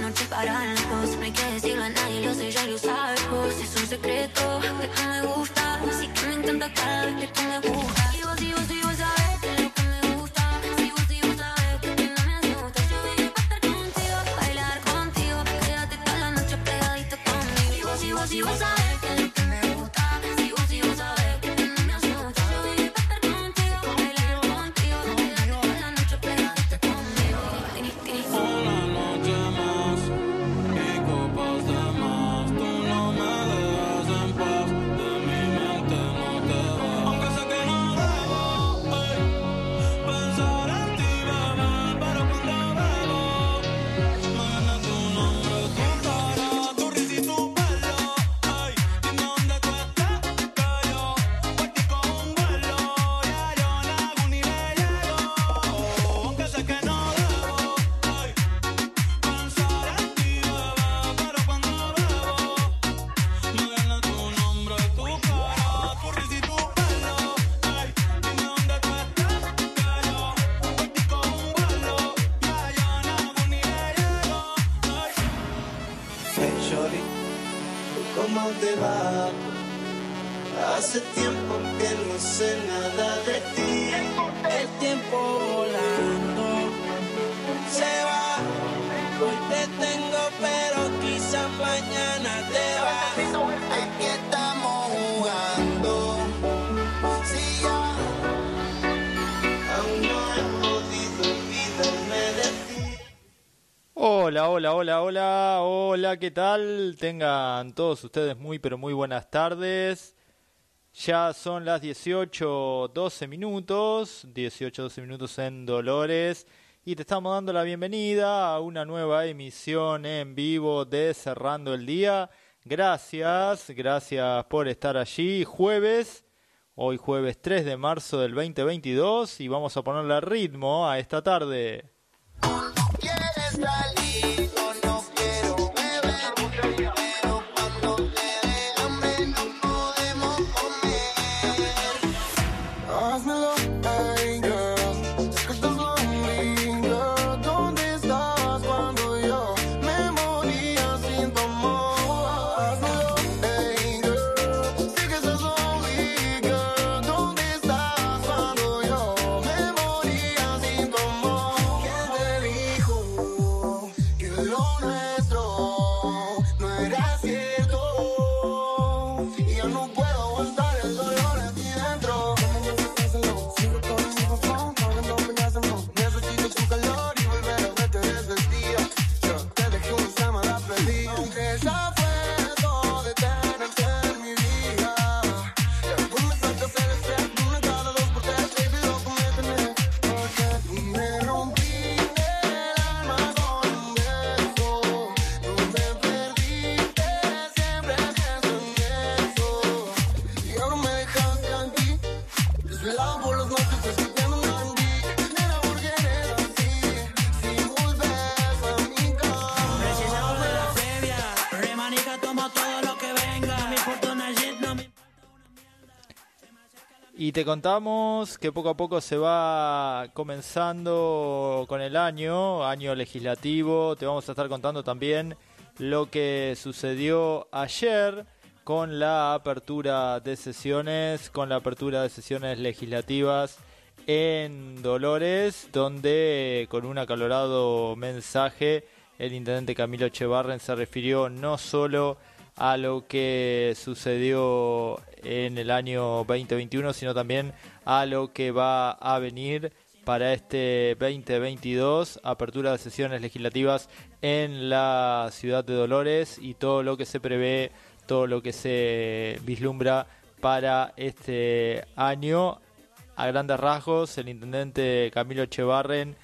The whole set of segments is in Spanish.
noche para lejos. No hay que decirlo a nadie, lo sé, ya lo sabes. Es un secreto que tú me gustas. Así que me encanta cada vez que tú me buscas. Y vos, y vos, y vos. Hola, hola, hola, hola, hola, ¿qué tal? Tengan todos ustedes muy, pero muy buenas tardes. Ya son las 18.12 minutos, 18.12 minutos en Dolores, y te estamos dando la bienvenida a una nueva emisión en vivo de Cerrando el Día. Gracias, gracias por estar allí. Jueves, hoy jueves 3 de marzo del 2022, y vamos a ponerle ritmo a esta tarde es. te contamos que poco a poco se va comenzando con el año, año legislativo. Te vamos a estar contando también lo que sucedió ayer con la apertura de sesiones, con la apertura de sesiones legislativas en Dolores, donde con un acalorado mensaje el intendente Camilo Chevarren se refirió no solo a lo que sucedió en el año 2021, sino también a lo que va a venir para este 2022, apertura de sesiones legislativas en la ciudad de Dolores y todo lo que se prevé, todo lo que se vislumbra para este año. A grandes rasgos, el intendente Camilo Chevarren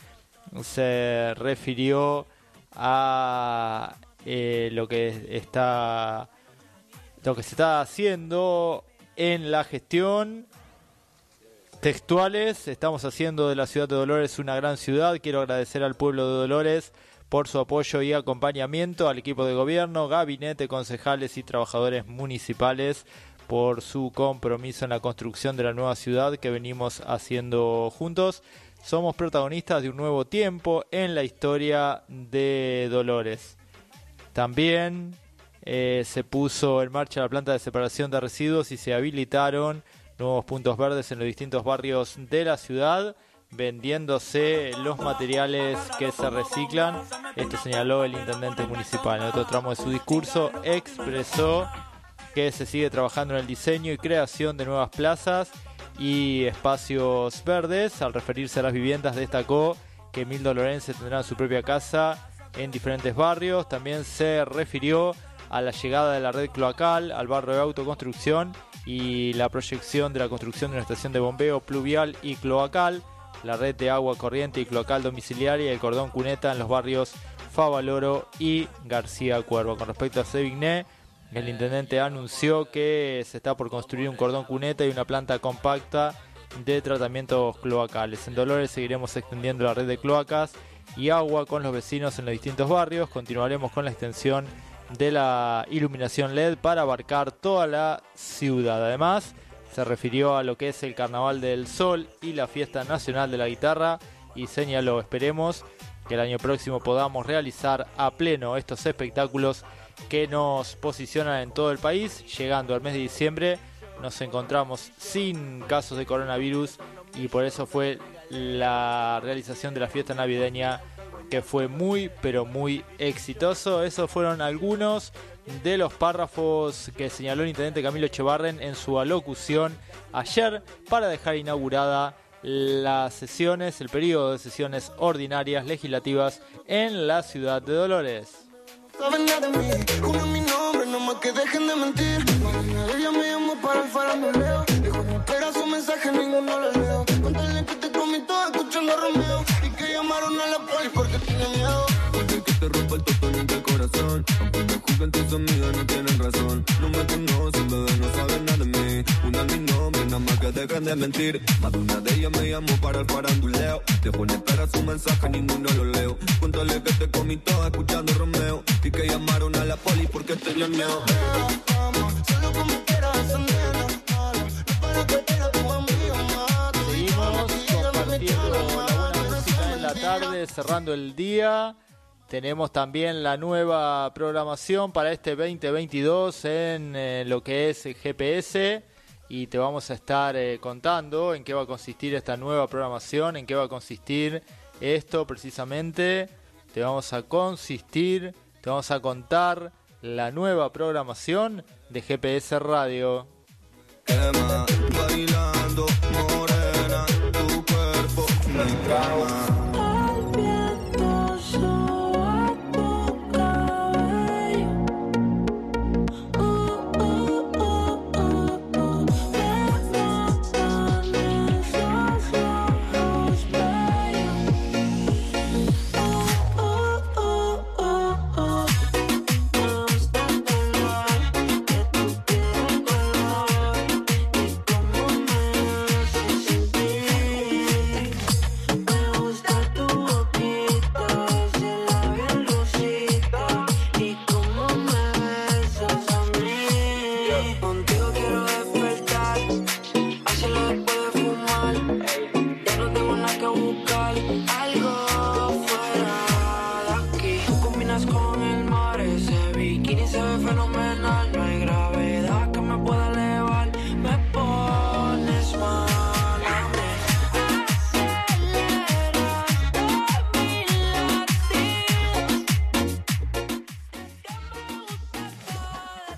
se refirió a eh, lo que está lo que se está haciendo en la gestión. Textuales, estamos haciendo de la ciudad de Dolores una gran ciudad. Quiero agradecer al pueblo de Dolores por su apoyo y acompañamiento al equipo de gobierno, gabinete, concejales y trabajadores municipales por su compromiso en la construcción de la nueva ciudad que venimos haciendo juntos. Somos protagonistas de un nuevo tiempo en la historia de Dolores. También eh, se puso en marcha la planta de separación de residuos y se habilitaron nuevos puntos verdes en los distintos barrios de la ciudad, vendiéndose los materiales que se reciclan. Esto señaló el intendente municipal. En otro tramo de su discurso expresó que se sigue trabajando en el diseño y creación de nuevas plazas y espacios verdes. Al referirse a las viviendas, destacó que Mil Dolorense tendrán su propia casa en diferentes barrios. También se refirió a la llegada de la red cloacal al barrio de autoconstrucción y la proyección de la construcción de una estación de bombeo pluvial y cloacal, la red de agua corriente y cloacal domiciliaria y el cordón cuneta en los barrios Favaloro y García Cuervo. Con respecto a Sevigné, el intendente anunció que se está por construir un cordón cuneta y una planta compacta de tratamientos cloacales. En Dolores seguiremos extendiendo la red de cloacas y agua con los vecinos en los distintos barrios. Continuaremos con la extensión de la iluminación LED para abarcar toda la ciudad. Además, se refirió a lo que es el Carnaval del Sol y la Fiesta Nacional de la Guitarra y señaló, esperemos que el año próximo podamos realizar a pleno estos espectáculos que nos posicionan en todo el país. Llegando al mes de diciembre nos encontramos sin casos de coronavirus y por eso fue la realización de la fiesta navideña que fue muy pero muy exitoso. Esos fueron algunos de los párrafos que señaló el intendente Camilo Echevarren en su alocución ayer para dejar inaugurada las sesiones, el periodo de sesiones ordinarias legislativas en la ciudad de Dolores. Tiene miedo. Porque que te rompa el totalmente el corazón. Aunque me juzguen tus amigas no tienen razón. No me conocen, bebé, no saben nada de mí. Una mi nombre, nada más que dejen de mentir. Más de una de ellas me llamó para el faranduleo. Dejó en espera su mensaje, ninguno lo leo. Cuéntale que te comí todo escuchando Romeo. Y que llamaron a la poli porque tenían miedo. Vamos, solo como quieras. No para tu amigo. Seguimos compartiendo tarde, cerrando el día. Tenemos también la nueva programación para este 2022 en eh, lo que es GPS y te vamos a estar eh, contando en qué va a consistir esta nueva programación, en qué va a consistir esto precisamente. Te vamos a consistir, te vamos a contar la nueva programación de GPS Radio.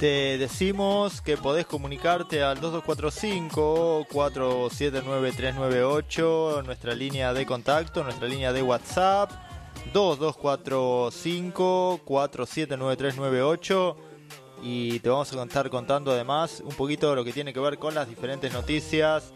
Te decimos que podés comunicarte al 2245-479398, nuestra línea de contacto, nuestra línea de WhatsApp, 2245-479398 y te vamos a contar contando además un poquito de lo que tiene que ver con las diferentes noticias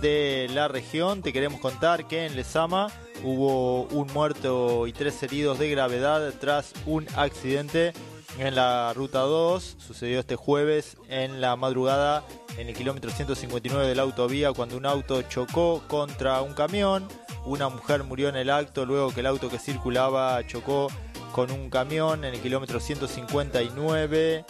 de la región. Te queremos contar que en Lezama hubo un muerto y tres heridos de gravedad tras un accidente en la ruta 2. Sucedió este jueves en la madrugada en el kilómetro 159 de la autovía cuando un auto chocó contra un camión. Una mujer murió en el acto luego que el auto que circulaba chocó con un camión en el kilómetro 159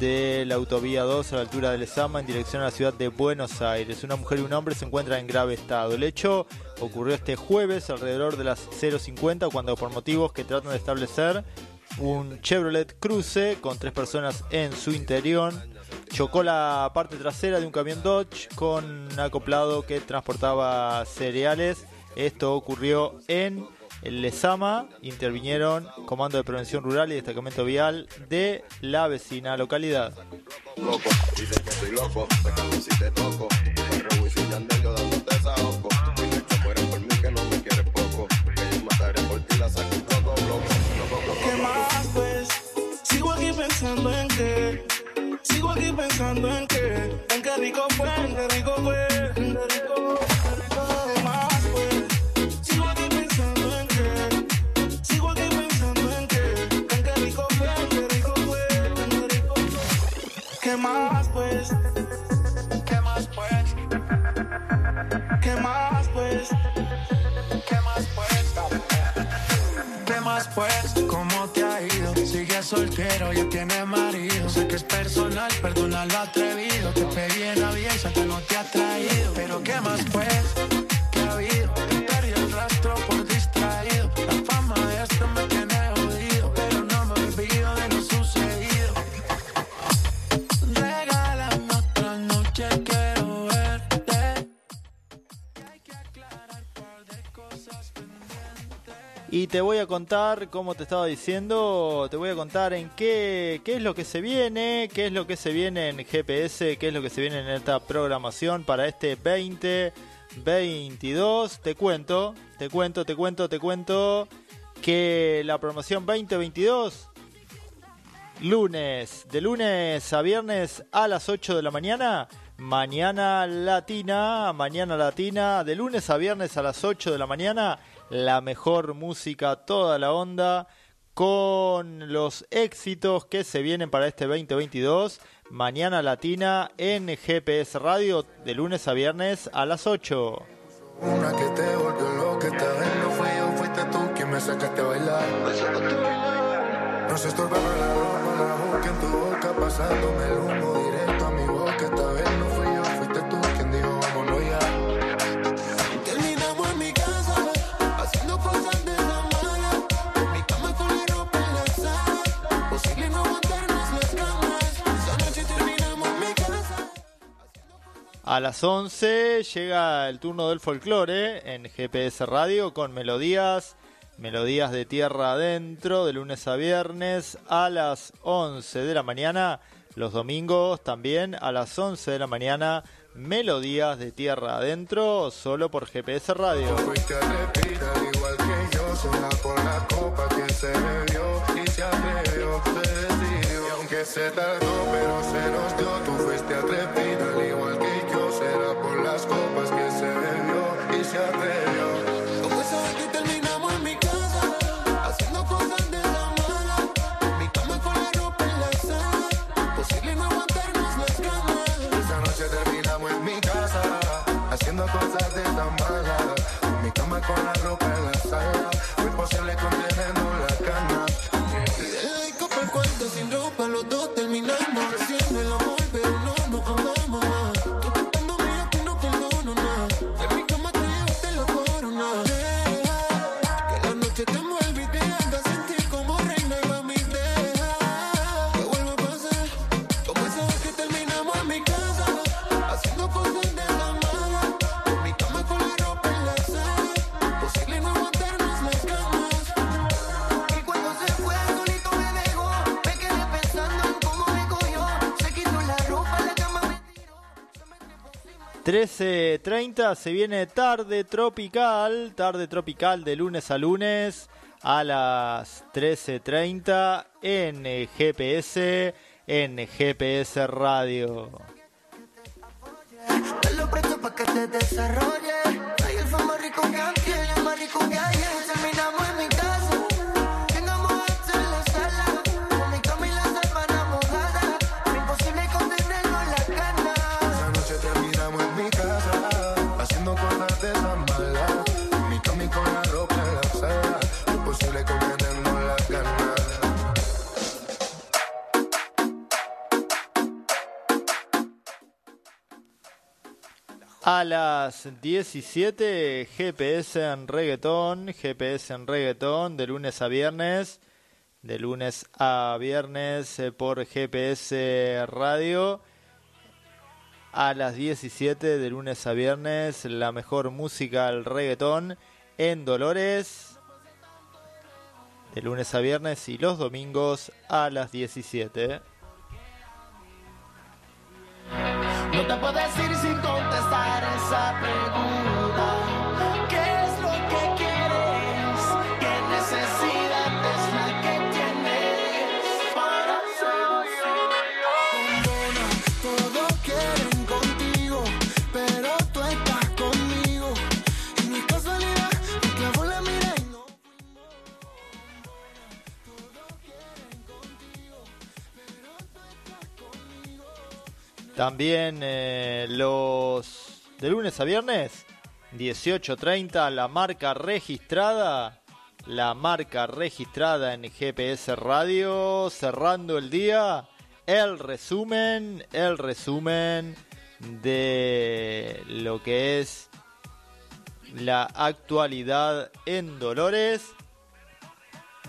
de la autovía 2 a la altura de Lezama en dirección a la ciudad de Buenos Aires. Una mujer y un hombre se encuentran en grave estado. El hecho ocurrió este jueves alrededor de las 0.50 cuando por motivos que tratan de establecer un Chevrolet Cruze con tres personas en su interior chocó la parte trasera de un camión Dodge con acoplado que transportaba cereales. Esto ocurrió en el Lezama. Intervinieron Comando de Prevención Rural y Destacamento Vial de la vecina localidad. loco. Dicen que soy loco, pensando en qué. En qué rico fue, en qué rico fue. Sigo pensando en qué. Sigo aquí pensando en qué. En rico fue, qué rico fue. Rico. ¿Qué más pues? ¿Qué más pues? ¿Qué más pues? ¿Qué más pues? ¿Qué más pues? ¿Cómo te ha ido? Sigues soltero, ya tienes marido. Perdona lo atrevido. Y te voy a contar, como te estaba diciendo, te voy a contar en qué, qué es lo que se viene, qué es lo que se viene en GPS, qué es lo que se viene en esta programación para este 2022. Te cuento, te cuento, te cuento, te cuento que la programación 2022 lunes, de lunes a viernes a las 8 de la mañana. Mañana Latina, mañana Latina, de lunes a viernes a las 8 de la mañana, la mejor música, toda la onda, con los éxitos que se vienen para este 2022. Mañana Latina en GPS Radio, de lunes a viernes a las 8. Una que te volvió loca, esta vez no fui yo, fuiste tú quien me sacaste a bailar. No se estorba la ropa, la boca en tu boca, pasándome el humo A las 11 llega el turno del folclore en GPS Radio con melodías, melodías de tierra adentro, de lunes a viernes a las 11 de la mañana. Los domingos también a las 11 de la mañana, melodías de tierra adentro, solo por GPS Radio. Se tardó, pero se nos dio, tú fuiste a respirar igual que yo, las copas que se bebió y se atrevió. Esa vez que terminamos en mi casa, haciendo cosas de la mala. En mi cama con la ropa en la sala. Posible no aguantarnos las camas. Esa noche terminamos en mi casa, haciendo cosas de tan mala. En mi cama con la ropa en la sala, fue imposible contenernos las ganas. Y de la disco pa'l cuarto sin ropa, los dos terminamos haciendo el amor, 13.30 se viene tarde tropical, tarde tropical de lunes a lunes a las 13.30 en GPS, en GPS Radio. Te que te que que A las 17, GPS en reggaetón, GPS en reggaetón, de lunes a viernes, de lunes a viernes eh, por GPS Radio. A las 17, de lunes a viernes, la mejor música al reggaetón en Dolores. De lunes a viernes y los domingos a las 17. No te puedo decir sin contestar esa pregunta. También eh, los de lunes a viernes, 18.30, la marca registrada, la marca registrada en GPS Radio, cerrando el día, el resumen, el resumen de lo que es la actualidad en Dolores.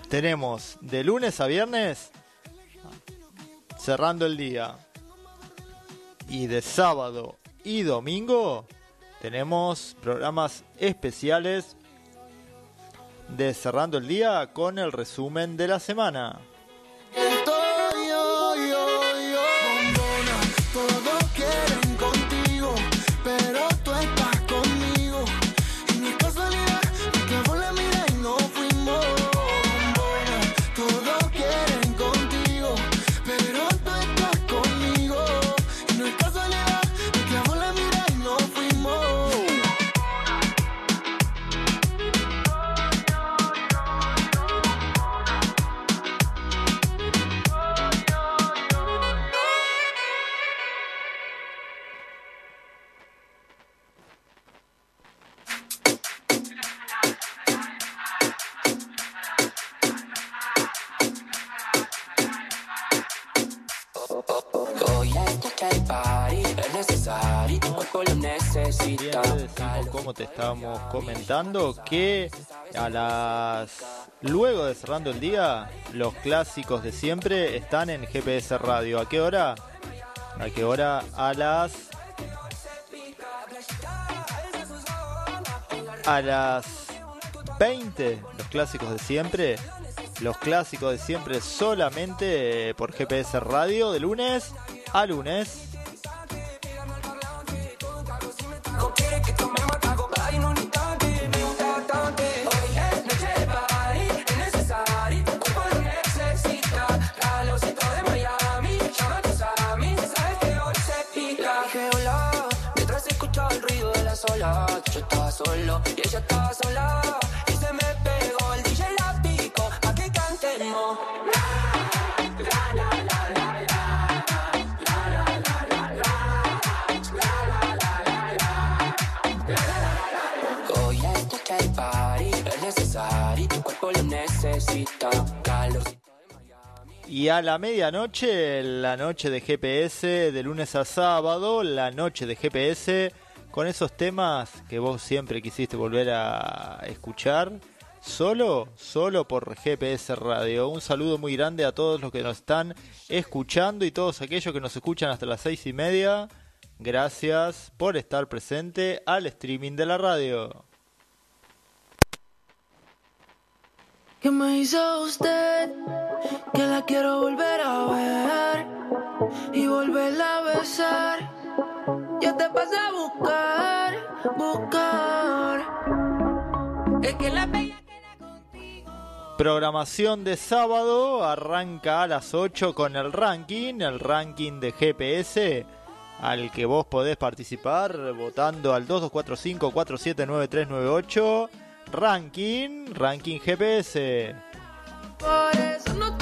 Tenemos de lunes a viernes, cerrando el día, y de sábado y domingo tenemos programas especiales de cerrando el día con el resumen de la semana. Decimos, como te estábamos comentando, que a las luego de cerrando el día, los clásicos de siempre están en GPS Radio. ¿A qué hora? ¿A qué hora? A las a las 20, los clásicos de siempre. Los clásicos de siempre solamente por GPS Radio de lunes a lunes. Y se me pegó el DJ la pico. Y a la medianoche, la noche de GPS, de lunes a sábado, la noche de GPS, con esos temas que vos siempre quisiste volver a escuchar, solo, solo por GPS Radio. Un saludo muy grande a todos los que nos están escuchando y todos aquellos que nos escuchan hasta las seis y media. Gracias por estar presente al streaming de la radio. ¿Qué me hizo usted? Que la quiero volver a ver y volverla a besar. Yo te pasé a buscar, buscar. Es que la bella Programación de sábado arranca a las 8 con el ranking, el ranking de GPS al que vos podés participar votando al 2245-479398. Ranking, ranking GPS. Por eso no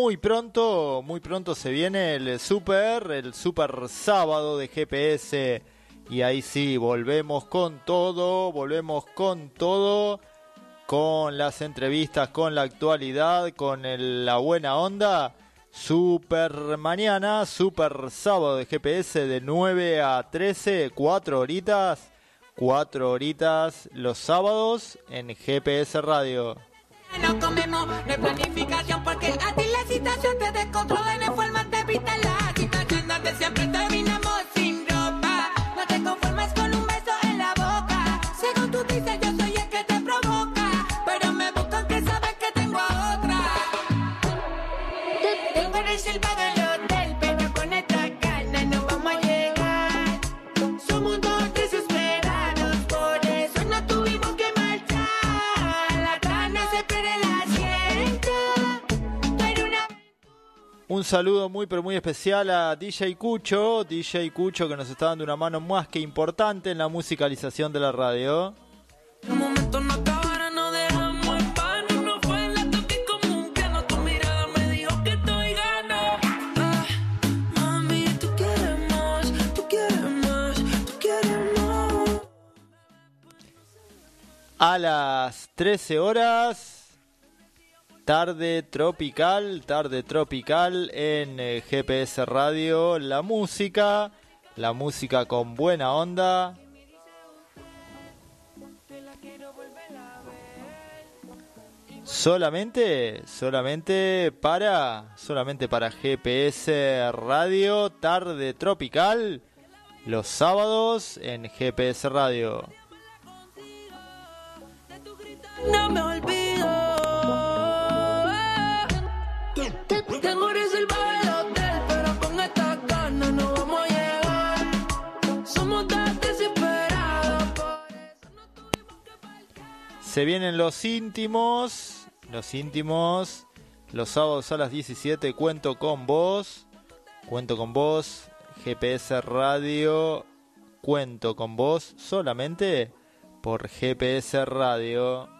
muy pronto, muy pronto se viene el super, el super sábado de GPS. Y ahí sí, volvemos con todo, volvemos con todo, con las entrevistas, con la actualidad, con el- la buena onda. Super mañana, super sábado de GPS de 9 a 13, 4 horitas, 4 horitas los sábados en GPS Radio. No comemos, no hay planificación porque a ti la situación te descontrola hay forma de evitar Un saludo muy pero muy especial a DJ Cucho, DJ Cucho que nos está dando una mano más que importante en la musicalización de la radio. A las 13 horas, tarde tropical, tarde tropical en eh, GPS Radio, la música, la música con buena onda. Solamente, solamente para, solamente para GPS Radio, tarde tropical, los sábados en GPS Radio. Se vienen los íntimos, los íntimos, los sábados a las 17 cuento con vos, cuento con vos, GPS Radio, cuento con vos solamente por GPS Radio.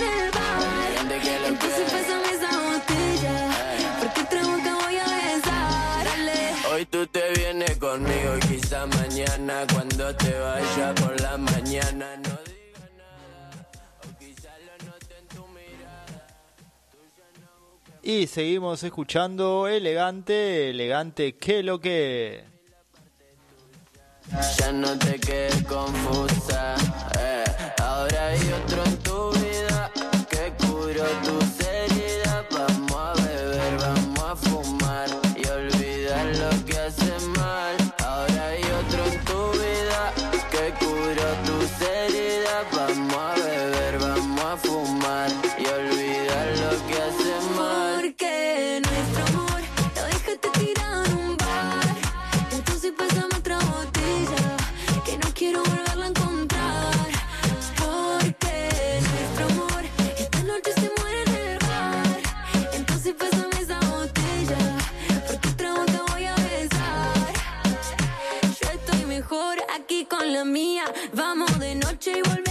te vaya por la mañana no diga nada o quizá lo note en tu mirada. Y seguimos escuchando elegante, elegante, que lo que... Ya no te quedes confusa. eh. Ahora hay otro en tu vida que curó tus heridas. Vamos a beber, vamos a fumar mía. Vamos de noche y volvemos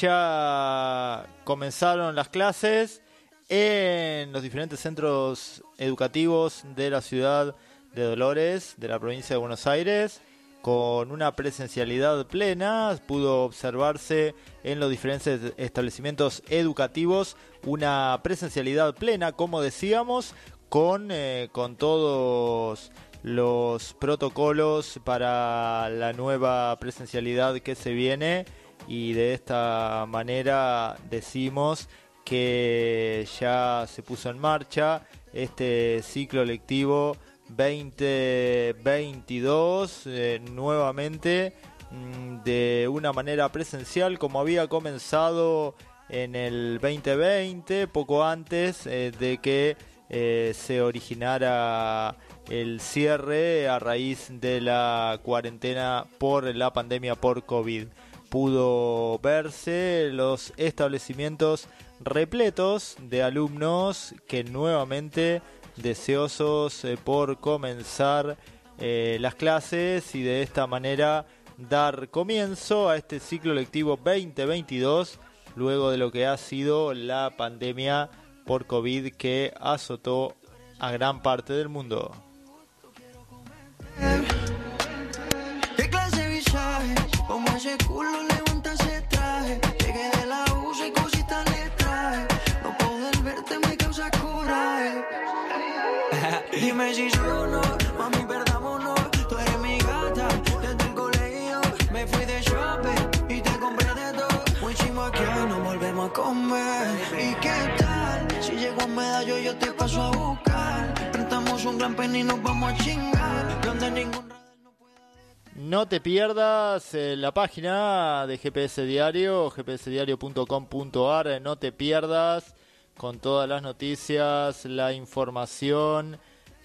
ya comenzaron las clases en los diferentes centros educativos de la ciudad de Dolores, de la provincia de Buenos Aires, con una presencialidad plena. Pudo observarse en los diferentes establecimientos educativos una presencialidad plena, como decíamos, con, eh, con todos los protocolos para la nueva presencialidad que se viene y de esta manera decimos que ya se puso en marcha este ciclo lectivo 2022 eh, nuevamente mm, de una manera presencial como había comenzado en el 2020 poco antes eh, de que eh, se originara el cierre a raíz de la cuarentena por la pandemia por COVID. Pudo verse los establecimientos repletos de alumnos que nuevamente deseosos eh, por comenzar eh, las clases y de esta manera dar comienzo a este ciclo lectivo 2022 luego de lo que ha sido la pandemia por COVID que azotó a gran parte del mundo. Como ese culo levanta ese traje. Llegué de la USA y cositas le traje. No poder verte me causa coraje. Dime si soy o no, mami, perdámonos. Tú eres mi gata desde el colegio. Me fui de shopping y te compré de todo. Muy chimo que nos volvemos a comer. ¿Y qué tal? Si llego a medallo, yo te paso a buscar. Prestamos un gran pen y nos vamos a chingar. Donde ningún No te pierdas eh, la página de GPS Diario, gpsdiario.com.ar. No te pierdas con todas las noticias, la información.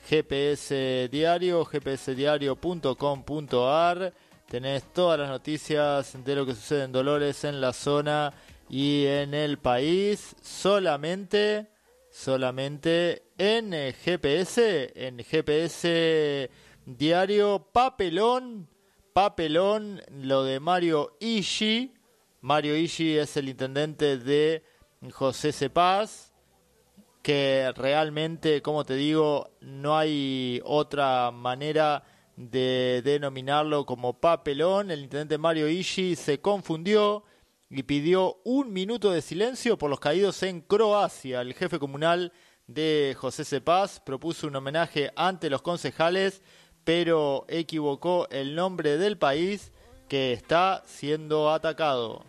GPS Diario, gpsdiario.com.ar. Tenés todas las noticias de lo que sucede en Dolores, en la zona y en el país. Solamente, solamente en GPS, en GPS Diario Papelón papelón lo de Mario Ishi. Mario Ishi es el intendente de José Cepaz, que realmente, como te digo, no hay otra manera de denominarlo como papelón. El intendente Mario Ishi se confundió y pidió un minuto de silencio por los caídos en Croacia. El jefe comunal de José Cepaz propuso un homenaje ante los concejales pero equivocó el nombre del país que está siendo atacado.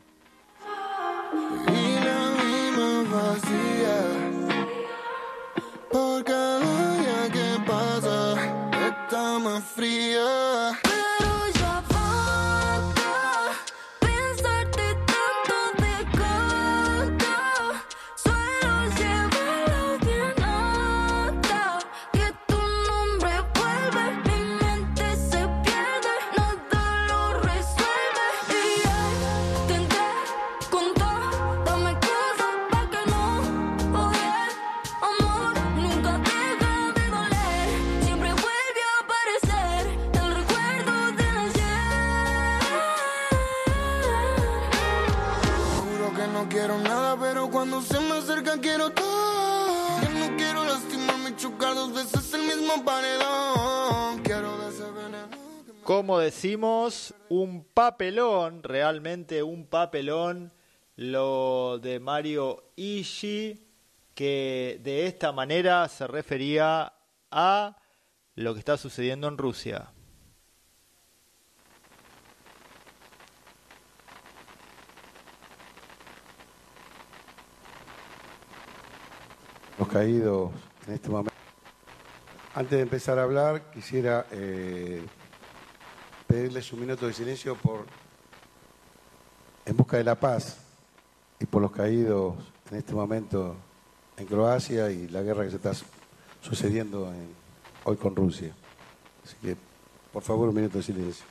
Como decimos, un papelón, realmente un papelón, lo de Mario Ishii, que de esta manera se refería a lo que está sucediendo en Rusia. Caídos en este momento. Antes de empezar a hablar, quisiera eh, pedirles un minuto de silencio por en busca de la paz y por los caídos en este momento en Croacia y la guerra que se está su- sucediendo en- hoy con Rusia. Así que, por favor, un minuto de silencio.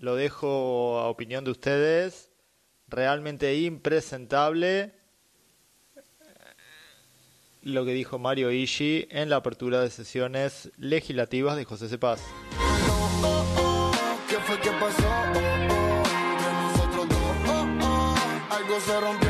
Lo dejo a opinión de ustedes. Realmente impresentable lo que dijo Mario Ishii en la apertura de sesiones legislativas de José Cepaz. ¿Qué fue que pasó? Oh, oh, oh, oh, algo se rompió.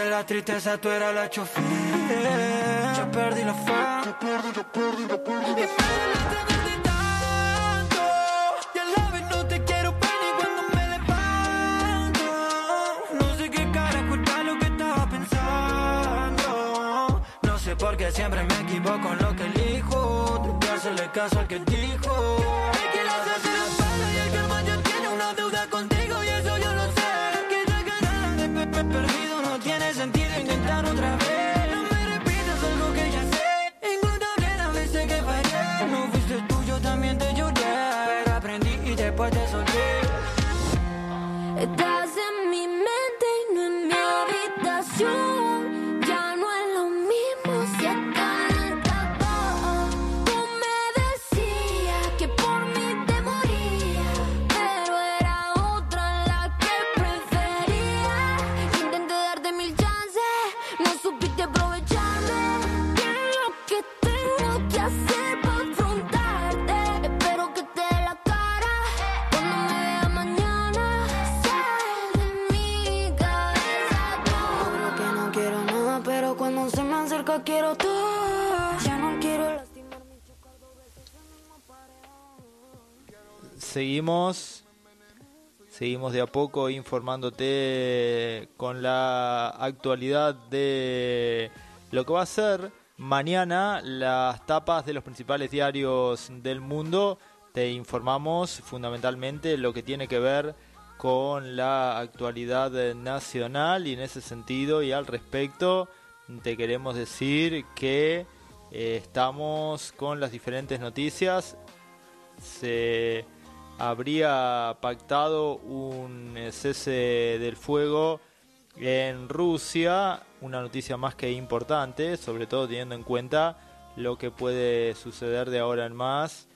De la tristeza, tú eras la chofer. Ya perdí la fe, ya perdí, ya perdí, ya perdí. Y me duele tenerte tanto, y a la vez no te quiero ver cuando me levanto. No sé qué carajo era lo que estaba pensando. No sé por qué siempre me equivoco en lo que elijo. Tengo que hacerle caso al que dijo. Hay que lanzarse la espalda y el karma ya tiene una deuda contigo That quiero todo. Ya no quiero. Seguimos, seguimos de a poco informándote con la actualidad de lo que va a ser mañana las tapas de los principales diarios del mundo. Te informamos fundamentalmente lo que tiene que ver con la actualidad nacional y en ese sentido y al respecto te queremos decir que eh, estamos con las diferentes noticias se habría pactado un eh, cese del fuego en Rusia, una noticia más que importante, sobre todo teniendo en cuenta lo que puede suceder de ahora en más.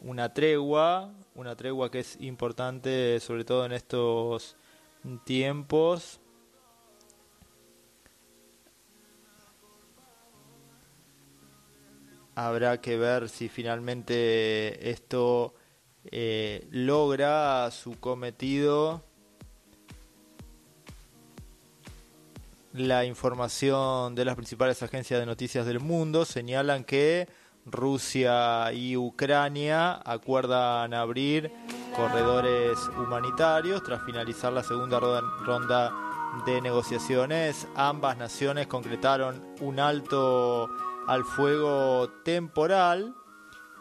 Una tregua, una tregua que es importante sobre todo en estos tiempos. Habrá que ver si finalmente esto eh, logra su cometido. La información de las principales agencias de noticias del mundo señalan que Rusia y Ucrania acuerdan abrir corredores humanitarios tras finalizar la segunda ro- ronda de negociaciones. Ambas naciones concretaron un alto al fuego temporal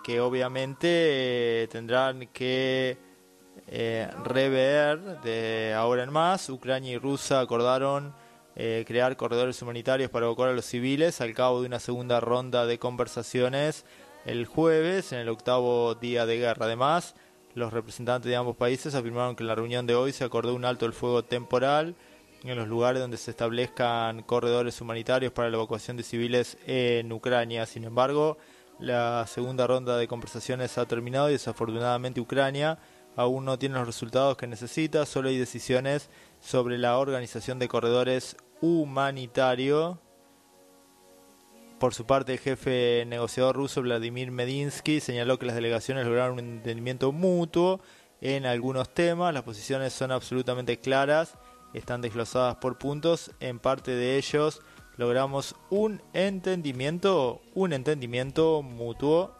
que obviamente eh, tendrán que eh, rever de ahora en más. Ucrania y Rusia acordaron eh, crear corredores humanitarios para evacuar a los civiles al cabo de una segunda ronda de conversaciones el jueves en el octavo día de guerra. Además, los representantes de ambos países afirmaron que en la reunión de hoy se acordó un alto el fuego temporal en los lugares donde se establezcan corredores humanitarios para la evacuación de civiles en Ucrania. Sin embargo, la segunda ronda de conversaciones ha terminado y desafortunadamente Ucrania aún no tiene los resultados que necesita. Solo hay decisiones sobre la organización de corredores humanitarios. Por su parte, el jefe negociador ruso Vladimir Medinsky señaló que las delegaciones lograron un entendimiento mutuo en algunos temas. Las posiciones son absolutamente claras, están desglosadas por puntos. En parte de ellos logramos un entendimiento, un entendimiento mutuo.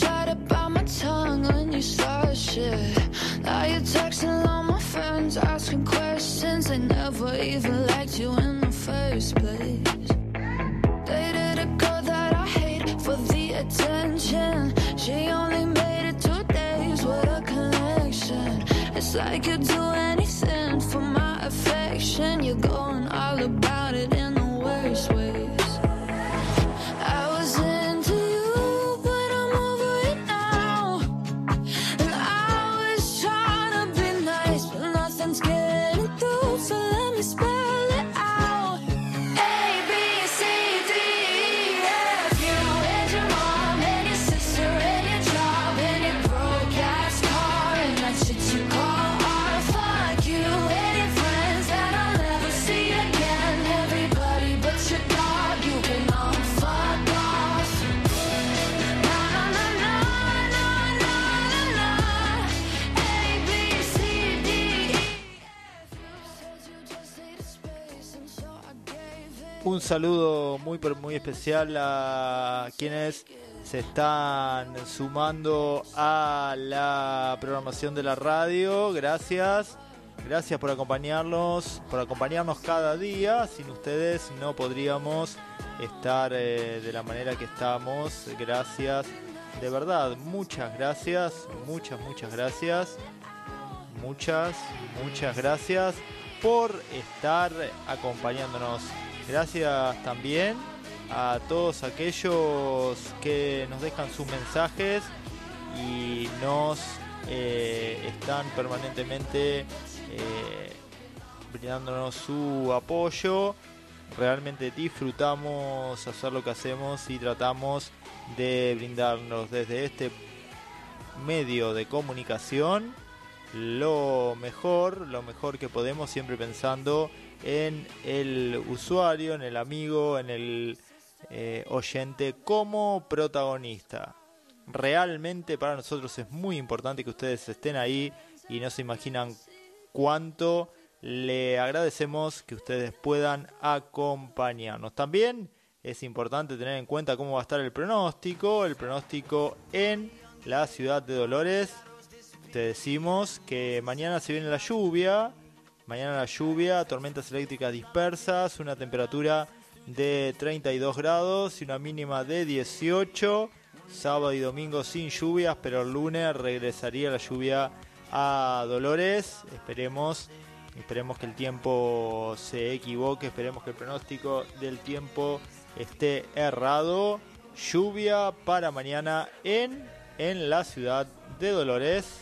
Tried to bite my tongue when you started shit. Now you're texting all my friends, asking questions. They never even liked you in the first place. Dated a girl that I hate for the attention. She only made it two days with a connection. It's like you'd do anything for my affection. You're going saludo muy pero muy especial a quienes se están sumando a la programación de la radio. Gracias. Gracias por acompañarnos, por acompañarnos cada día. Sin ustedes no podríamos estar eh, de la manera que estamos. Gracias. De verdad, muchas gracias. Muchas, muchas gracias. Muchas, muchas gracias por estar acompañándonos. Gracias también a todos aquellos que nos dejan sus mensajes y nos eh, están permanentemente eh, brindándonos su apoyo. Realmente disfrutamos hacer lo que hacemos y tratamos de brindarnos desde este medio de comunicación lo mejor, lo mejor que podemos, siempre pensando en el usuario, en el amigo, en el eh, oyente como protagonista. Realmente para nosotros es muy importante que ustedes estén ahí y no se imaginan cuánto le agradecemos que ustedes puedan acompañarnos. También es importante tener en cuenta cómo va a estar el pronóstico, el pronóstico en la ciudad de Dolores. Te decimos que mañana se viene la lluvia, mañana la lluvia, tormentas eléctricas dispersas, una temperatura de 32 grados y una mínima de 18. Sábado y domingo sin lluvias, pero el lunes regresaría la lluvia a Dolores. Esperemos, esperemos que el tiempo se equivoque, esperemos que el pronóstico del tiempo esté errado. Lluvia para mañana en, en la ciudad de Dolores.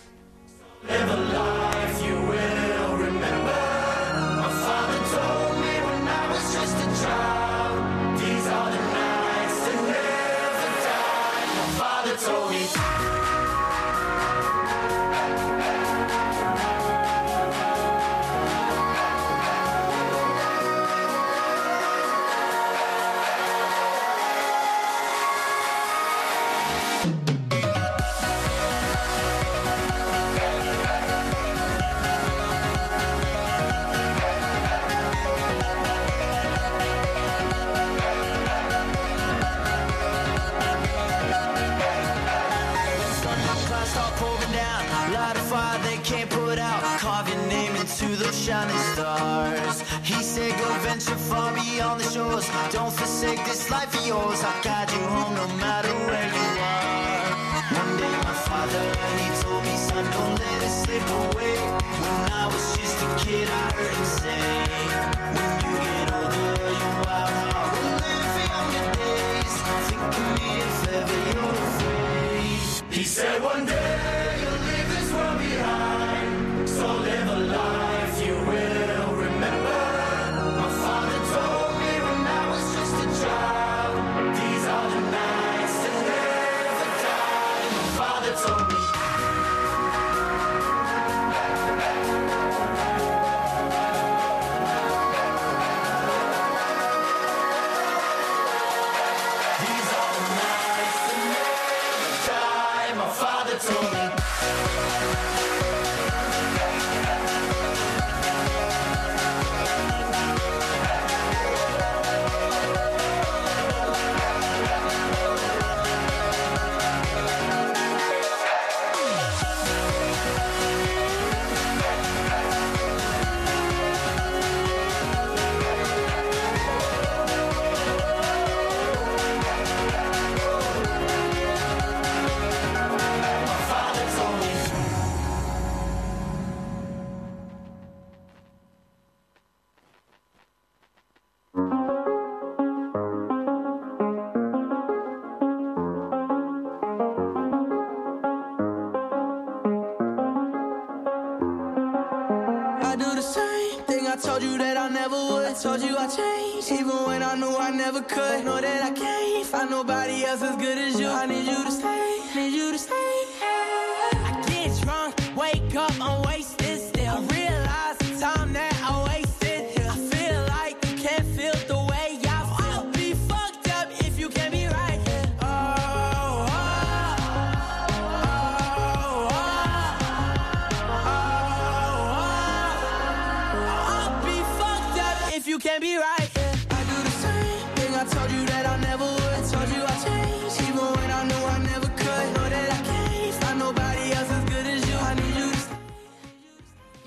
I need you to stay, need you to stay.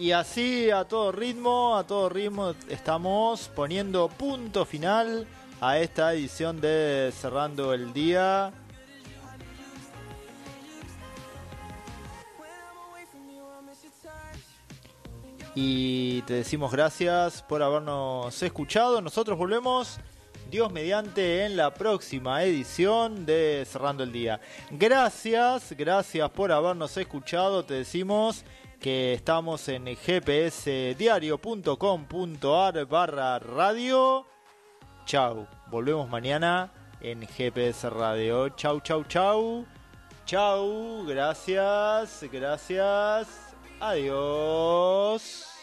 Y así a todo ritmo, a todo ritmo estamos poniendo punto final a esta edición de Cerrando el Día. Y te decimos gracias por habernos escuchado. Nosotros volvemos, Dios mediante, en la próxima edición de Cerrando el Día. Gracias, gracias por habernos escuchado. Te decimos que estamos en gpsdiario.com.ar barra radio. Chau, volvemos mañana en GPS Radio. Chau, chau, chau. Chau, gracias, gracias. Adiós.